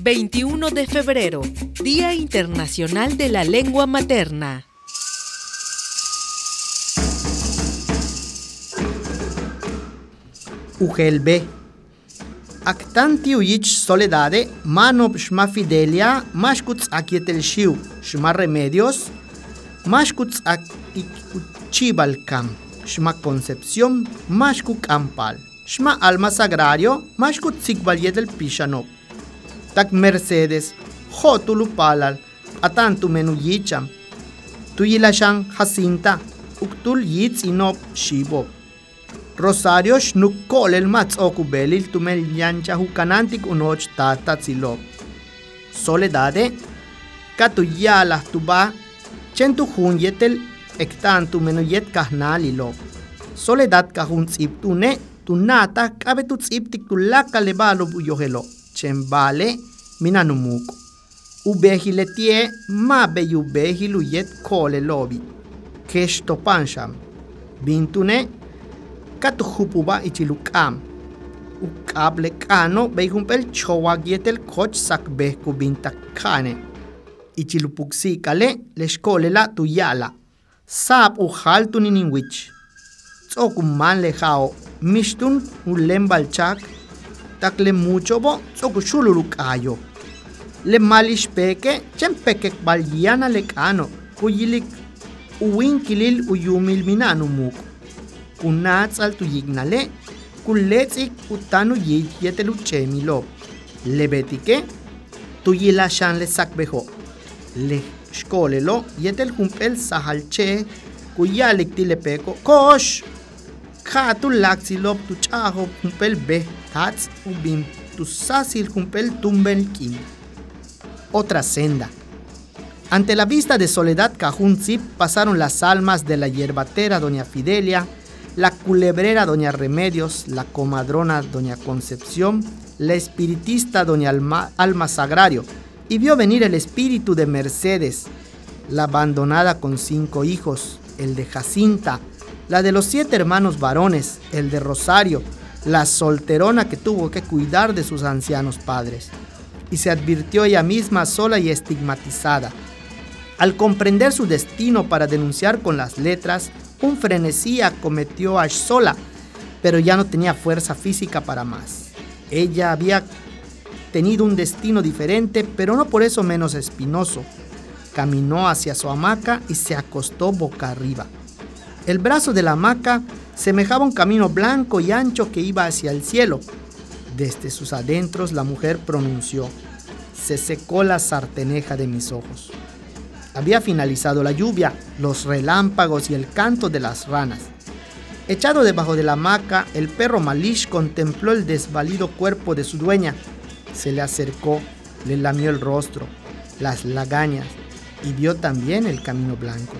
21 de febrero, Día Internacional de la Lengua Materna. Ugelbe. Actanti uyich soledade, mano shma fidelia, mashkuts akietel shiu, shma remedios, mashkuts ak chibalcam, shma concepción, mashkuk ampal, shma alma sagrario, mashkut sikbalietel pishanop. Tak Mercedes, hotulu palal, atantu menu yicham, tuyilashan Jacinta, uktul yitz inop shibop. Rosario shnukol el matz okubelil tumel yancha hukanantik unoch tata tzilop. Soledade, katuyala tuba, chentu hun yetel ektantu menuyet. Soledad kahun tzip tune, tunata kabe tu tzip tikulaka lebalo buyohelo, chembale minanumuku. Ubehiletie mabe yubehiluyet kole lobi. Keshtopansham. Bintune katuhupuba ichilukam. Ukable kano beihumpel chowagietel koch sakbehku bintakane. Ichilupuksikale leshkolela tuyala. Sab uhal tunininwich. Tsokuman lejao. Mishtun ulen balchak tak le mucho bo soku shuluru kayo. le malish peke chen peke kbal malixpeke chenpekekbalyiana lekano kuyilik uwinkilil uyumilminanumoku kunatzal tuyiknale kuletz'ik utanu yityeteluchemilo lebetike tuyilaxanle sakbejo le xkolelo yeteljump'el sajalche kuyalik tilepeko kox kja tulaktzilop tuch'ajop jump'el bej be, tats ubim, tu sasil humpel tumbel kim. Otra senda. Ante la vista de Soledad Cajunzip pasaron las almas de la hierbatera Doña Fidelia, la culebrera Doña Remedios, la comadrona Doña Concepción, la espiritista Doña Alma Sagrario, y vio venir el espíritu de Mercedes, la abandonada con cinco hijos, el de Jacinta, la de los siete hermanos varones, el de Rosario, la solterona que tuvo que cuidar de sus ancianos padres. Y se advirtió ella misma sola y estigmatizada. Al comprender su destino para denunciar con las letras, un frenesí acometió a sola, pero ya no tenía fuerza física para más. Ella había tenido un destino diferente, pero no por eso menos espinoso. Caminó hacia su hamaca y se acostó boca arriba. El brazo de la hamaca semejaba un camino blanco y ancho que iba hacia el cielo. Desde sus adentros la mujer pronunció, se secó la sarteneja de mis ojos. Había finalizado la lluvia, los relámpagos y el canto de las ranas. Echado debajo de la hamaca, el perro Malish contempló el desvalido cuerpo de su dueña. Se le acercó, le lamió el rostro, las lagañas y vio también el camino blanco.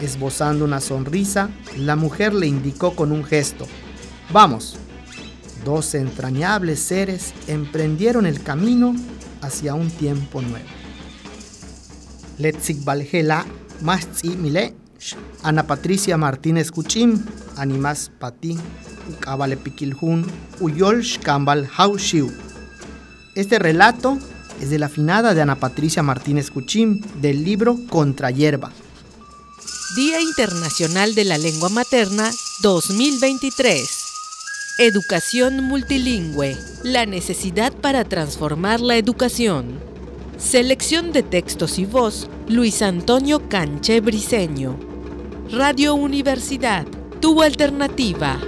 Esbozando una sonrisa, la mujer le indicó con un gesto, Vamos. Dos entrañables seres emprendieron el camino hacia un tiempo nuevo. Letzik Valgela, Mastzi Mile, Ana Patricia Martínez Cuchim, Animas Pati, Ukabale Pikiljun, Uyol Shkambal Haushiu. Este relato es de la finada de Ana Patricia Martínez Cuchim del libro Contra Hierba. Día Internacional de la Lengua Materna 2023. Educación multilingüe. La necesidad para transformar la educación. Selección de textos y voz, Luis Antonio Canche Briceño. Radio Universidad, tu alternativa.